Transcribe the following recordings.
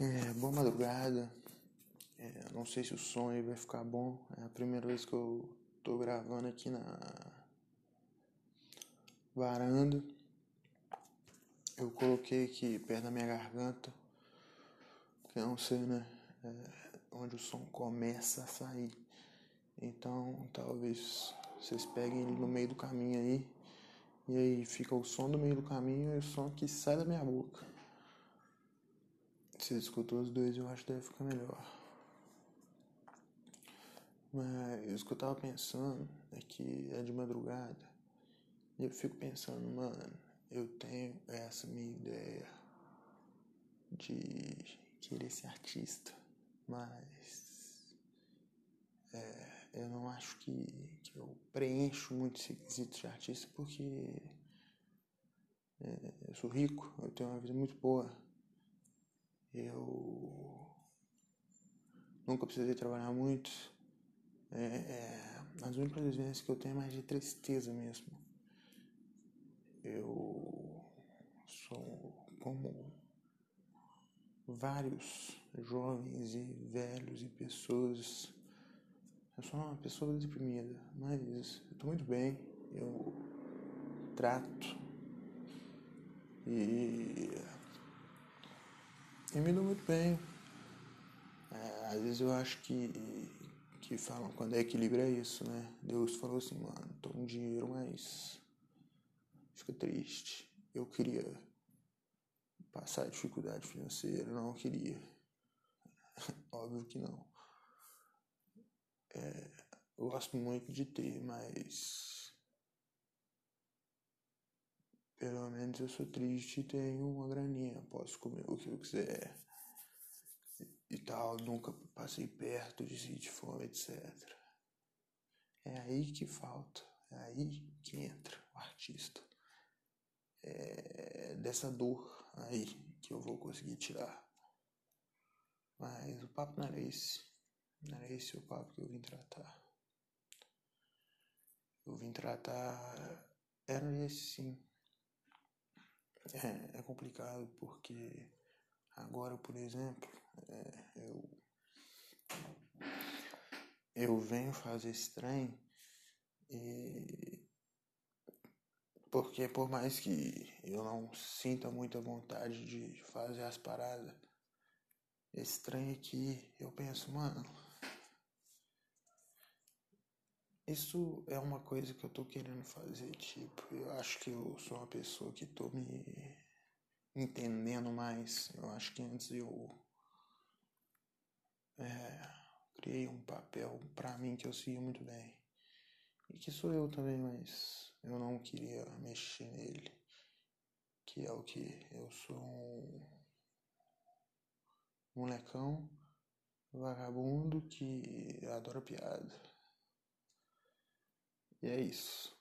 É, boa madrugada. É, não sei se o som aí vai ficar bom. É a primeira vez que eu tô gravando aqui na varanda. Eu coloquei aqui perto da minha garganta, que não sei, né? É, onde o som começa a sair. Então, talvez vocês peguem ele no meio do caminho aí. E aí fica o som do meio do caminho e o som que sai da minha boca. Se escutou os dois, eu acho que deve ficar melhor. Mas o que eu tava pensando é que é de madrugada. E eu fico pensando, mano, eu tenho essa minha ideia de querer ser artista, mas é, eu não acho que, que eu preencho muito esse quesito de artista porque é, eu sou rico, eu tenho uma vida muito boa eu nunca precisei trabalhar muito. É, é, as únicas vivências que eu tenho é mais de tristeza mesmo. Eu sou como vários jovens e velhos e pessoas. Eu sou uma pessoa deprimida, mas eu estou muito bem. Eu trato e e me dou muito bem. É, às vezes eu acho que, que falam quando é equilíbrio é isso, né? Deus falou assim, mano, tô com dinheiro, mas fica triste. Eu queria passar dificuldade financeira, não queria. Óbvio que não. É, eu gosto muito de ter, mas menos eu sou triste e tenho uma graninha, posso comer o que eu quiser e tal, nunca passei perto de sentir fome, etc. É aí que falta, é aí que entra o artista. É dessa dor aí que eu vou conseguir tirar. Mas o papo não era esse. Não era esse o papo que eu vim tratar. Eu vim tratar. Era esse sim é, é complicado porque agora, por exemplo, é, eu, eu venho fazer esse trem e porque por mais que eu não sinta muita vontade de fazer as paradas, esse trem aqui, eu penso, mano, isso é uma coisa que eu tô querendo fazer, tipo, eu acho que eu sou uma pessoa que tô me entendendo mais. Eu acho que antes eu é, criei um papel para mim que eu seguia muito bem. E que sou eu também, mas eu não queria mexer nele. Que é o que? Eu sou um molecão vagabundo que adora piada. E é isso.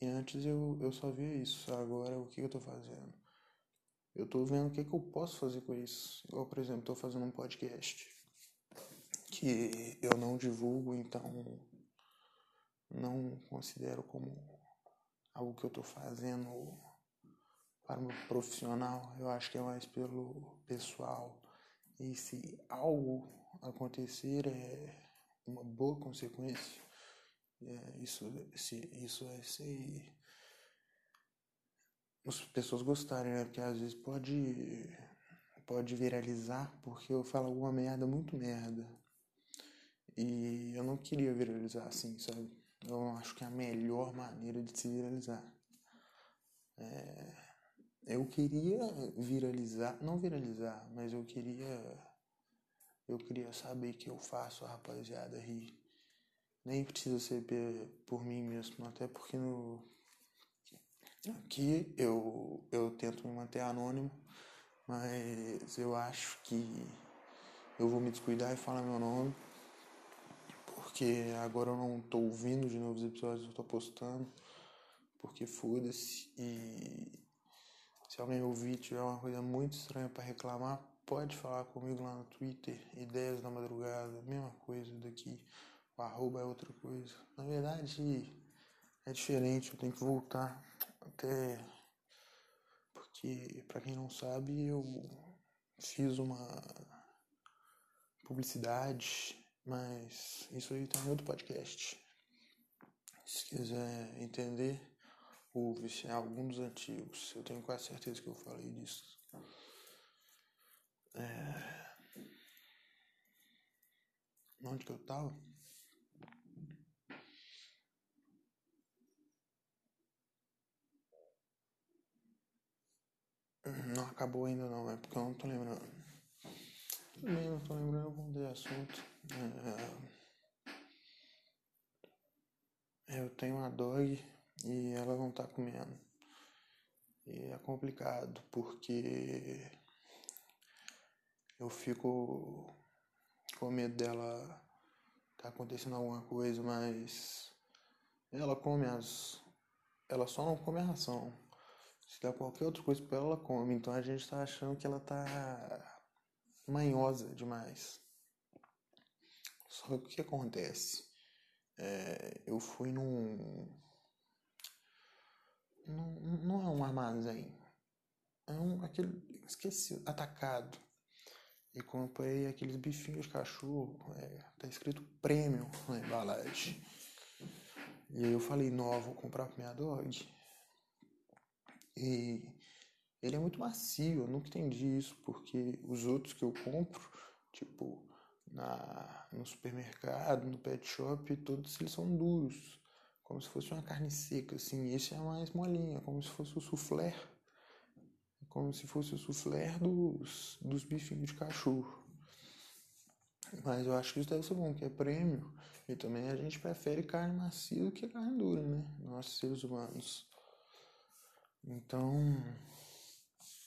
E antes eu, eu só via isso. Agora o que eu tô fazendo? Eu tô vendo o que, que eu posso fazer com isso. Igual, por exemplo, tô fazendo um podcast que eu não divulgo, então não considero como algo que eu tô fazendo para o meu profissional. Eu acho que é mais pelo pessoal. E se algo acontecer é uma boa consequência é, isso, se, isso é se as pessoas gostarem, né? Porque às vezes pode, pode viralizar porque eu falo alguma merda, muito merda. E eu não queria viralizar assim, sabe? Eu acho que é a melhor maneira de se viralizar. É, eu queria viralizar, não viralizar, mas eu queria eu queria saber que eu faço a rapaziada rir nem precisa ser por mim mesmo, até porque no aqui eu eu tento me manter anônimo, mas eu acho que eu vou me descuidar e falar meu nome, porque agora eu não tô ouvindo de novos episódios, eu tô postando, porque foda-se e se alguém ouvir tiver uma coisa muito estranha para reclamar, pode falar comigo lá no Twitter, ideias da madrugada, mesma coisa daqui. Arroba é outra coisa. Na verdade, é diferente, eu tenho que voltar até. Porque, para quem não sabe, eu fiz uma publicidade, mas isso aí tá em outro podcast. Se quiser entender, ouve-se algum dos antigos. Eu tenho quase certeza que eu falei disso. É... Onde que eu tava? Não acabou ainda não, é porque eu não tô lembrando. Também não tô lembrando algum de assunto. É... Eu tenho uma dog e ela não tá comendo. E é complicado porque eu fico com medo dela tá acontecendo alguma coisa, mas ela come as. Ela só não come a ração. Se der qualquer outra coisa pra ela, ela come. Então a gente tá achando que ela tá manhosa demais. Só que o que acontece? É, eu fui num. Não, não é um armazém. É um. aquele. esqueci. atacado. E comprei aqueles bifinhos de cachorro. É, tá escrito premium na embalagem. E aí eu falei, não, vou comprar pra minha dog. E ele é muito macio, eu nunca entendi isso, porque os outros que eu compro, tipo na, no supermercado, no pet shop, todos eles são duros, como se fosse uma carne seca, assim. Esse é mais molinha, como se fosse o soufflé, como se fosse o soufflé dos, dos bifinhos de cachorro. Mas eu acho que isso deve ser bom, que é prêmio. E também a gente prefere carne macia do que carne dura, né? Nós seres humanos. Então,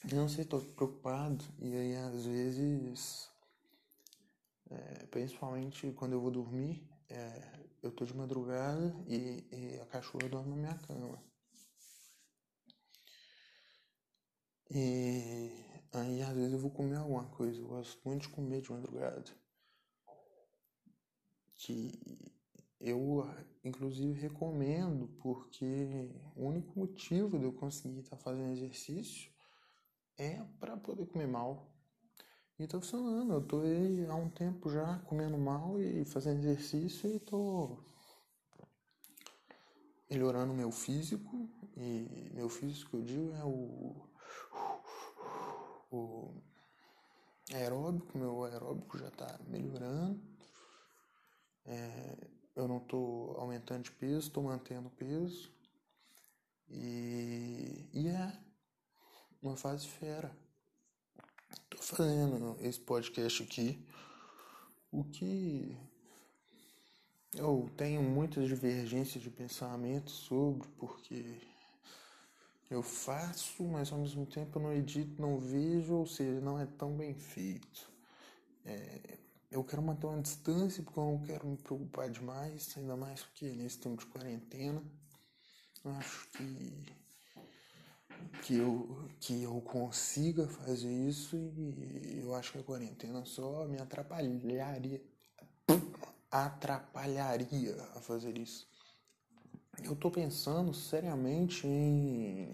eu não sei, tô preocupado. E aí, às vezes, é, principalmente quando eu vou dormir, é, eu tô de madrugada e, e, a cachorra dorme na minha cama. E aí, às vezes, eu vou comer alguma coisa. Eu gosto muito de comer de madrugada. Que eu, inclusive, recomendo porque o único motivo de eu conseguir estar tá fazendo exercício é para poder comer mal. E tá funcionando. Eu tô aí há um tempo já comendo mal e fazendo exercício e tô melhorando meu físico. E meu físico eu digo é o, o aeróbico. Meu aeróbico já tá melhorando. É, eu não estou aumentando de peso, estou mantendo peso. E, e é uma fase fera. Estou fazendo esse podcast aqui. O que eu tenho muitas divergências de pensamento sobre, porque eu faço, mas ao mesmo tempo eu não edito, não vejo, ou seja, não é tão bem feito. É, eu quero manter uma distância porque eu não quero me preocupar demais, ainda mais porque nesse tempo de quarentena, acho que que eu que eu consiga fazer isso e eu acho que a quarentena só me atrapalharia atrapalharia a fazer isso. Eu tô pensando seriamente em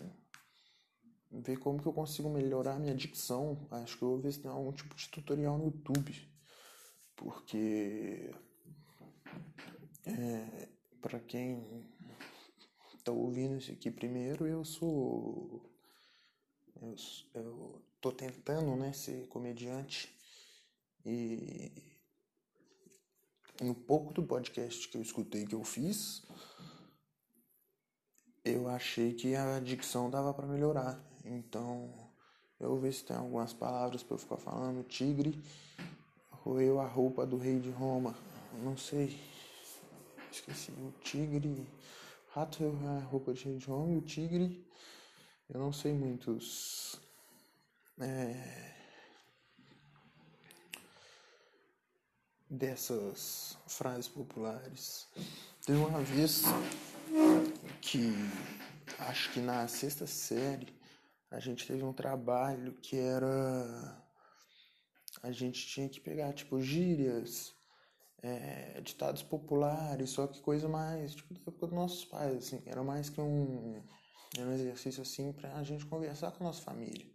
ver como que eu consigo melhorar minha dicção. Acho que eu vou ver se tem algum tipo de tutorial no YouTube porque é, para quem está ouvindo isso aqui primeiro, eu sou eu, eu tô tentando, né, ser comediante. E no pouco do podcast que eu escutei que eu fiz, eu achei que a dicção dava para melhorar. Então, eu vou ver se tem algumas palavras para eu ficar falando. Tigre roeu a roupa do rei de Roma. Não sei. Esqueci. O tigre. Rato roeu a roupa do rei de Roma e o tigre. Eu não sei muitos. É, dessas frases populares. Teve uma vez que acho que na sexta série a gente teve um trabalho que era a gente tinha que pegar, tipo, gírias, é, ditados populares, só que coisa mais, tipo, da época dos nossos pais, assim, era mais que um, um exercício, assim, pra gente conversar com a nossa família.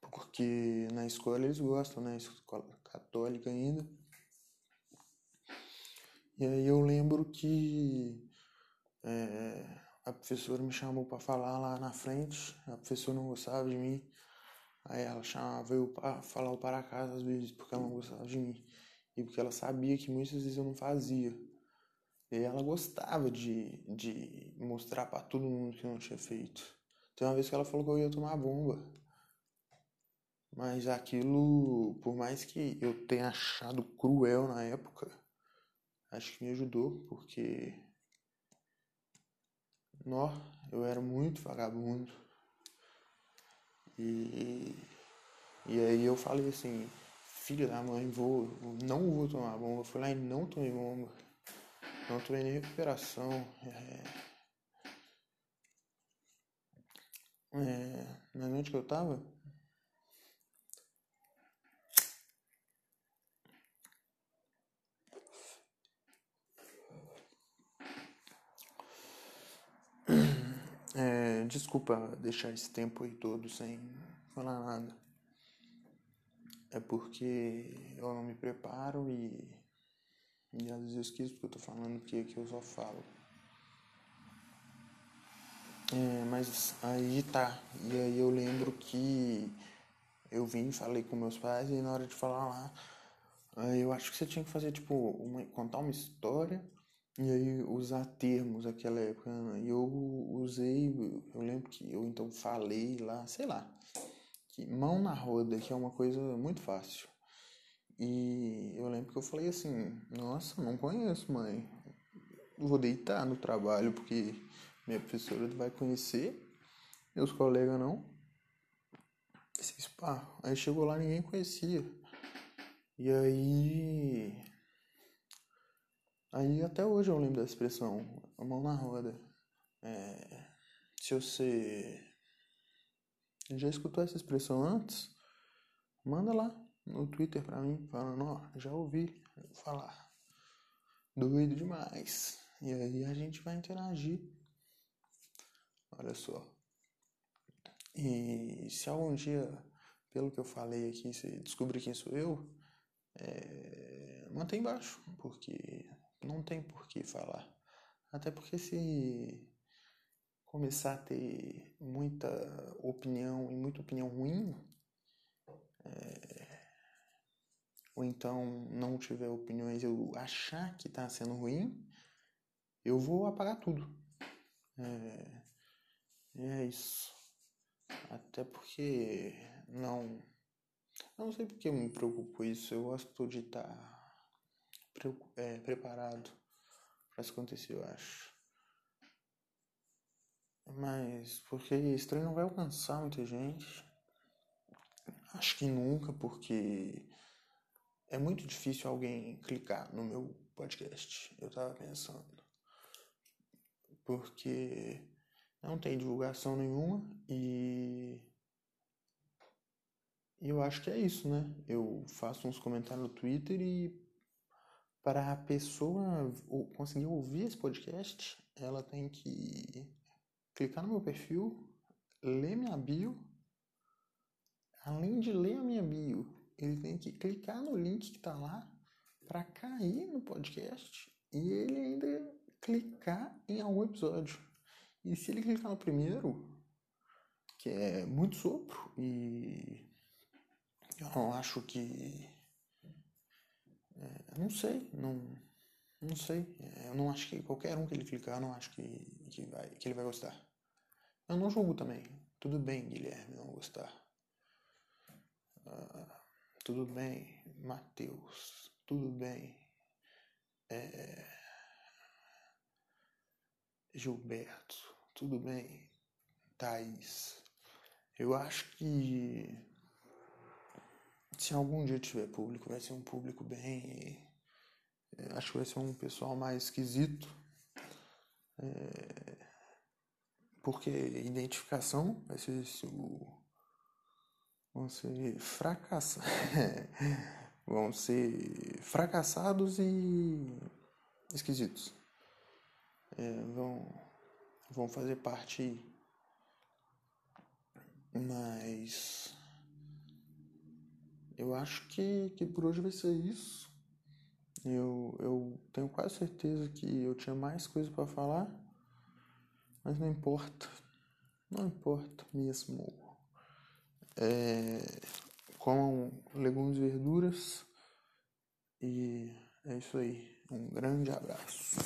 Por porque na escola eles gostam, né? Escola católica ainda. E aí eu lembro que é, a professora me chamou para falar lá na frente, a professora não gostava de mim. Aí ela chamava eu para falar o para casa às vezes, porque ela não gostava de mim. E porque ela sabia que muitas vezes eu não fazia. E ela gostava de, de mostrar para todo mundo que eu não tinha feito. Tem uma vez que ela falou que eu ia tomar bomba. Mas aquilo, por mais que eu tenha achado cruel na época, acho que me ajudou, porque. Nó, eu era muito vagabundo. E, e aí eu falei assim, filho da mãe, vou, não vou tomar bomba. Eu fui lá e não tomei bomba. Não tomei nem recuperação. É, é, na noite que eu tava, É, desculpa deixar esse tempo aí todo sem falar nada. É porque eu não me preparo e, e às vezes eu esqueço porque eu tô falando que aqui eu só falo. É, mas aí tá. E aí eu lembro que eu vim, falei com meus pais e na hora de falar lá, eu acho que você tinha que fazer tipo uma, contar uma história e aí usar termos daquela época. Né? E eu usei, eu lembro que eu então falei lá, sei lá, que mão na roda, que é uma coisa muito fácil. E eu lembro que eu falei assim, nossa, não conheço, mãe. Vou deitar no trabalho porque minha professora vai conhecer, meus colegas não. Pá. Aí chegou lá ninguém conhecia. E aí Aí até hoje eu lembro da expressão, a mão na roda. É, se você já escutou essa expressão antes, manda lá no Twitter pra mim, falando, ó, já ouvi falar. Doido demais. E aí a gente vai interagir. Olha só. E se algum dia, pelo que eu falei aqui, você descobrir quem sou eu, é, mantém embaixo, porque não tem por que falar. Até porque se começar a ter muita opinião e muita opinião ruim, é, ou então não tiver opiniões, eu achar que está sendo ruim, eu vou apagar tudo. É, é isso. Até porque não. Não sei porque me preocupo isso. Eu gosto de estar tá é, preparado para isso acontecer, eu acho. Mas porque esse não vai alcançar muita gente. Acho que nunca, porque é muito difícil alguém clicar no meu podcast. Eu tava pensando. Porque não tem divulgação nenhuma e eu acho que é isso, né? Eu faço uns comentários no Twitter e para a pessoa conseguir ouvir esse podcast, ela tem que clicar no meu perfil, ler minha bio. Além de ler a minha bio, ele tem que clicar no link que está lá para cair no podcast e ele ainda clicar em algum episódio. E se ele clicar no primeiro, que é muito sopro e eu não acho que é, não sei, não, não sei. É, eu não acho que qualquer um que ele clicar, eu não acho que, que, vai, que ele vai gostar. Eu não julgo também. Tudo bem, Guilherme, não gostar. Uh, tudo bem, Matheus. Tudo bem. É, Gilberto. Tudo bem, Thaís. Eu acho que se algum dia tiver público, vai ser um público bem. É, acho que vai ser um pessoal mais esquisito. É, porque identificação vai ser o. Vão ser fracassados. vão ser fracassados e esquisitos. É, vão, vão fazer parte. Mas eu acho que, que por hoje vai ser isso. Eu, eu tenho quase certeza que eu tinha mais coisa para falar, mas não importa. Não importa mesmo. É, comam legumes e verduras. E é isso aí. Um grande abraço.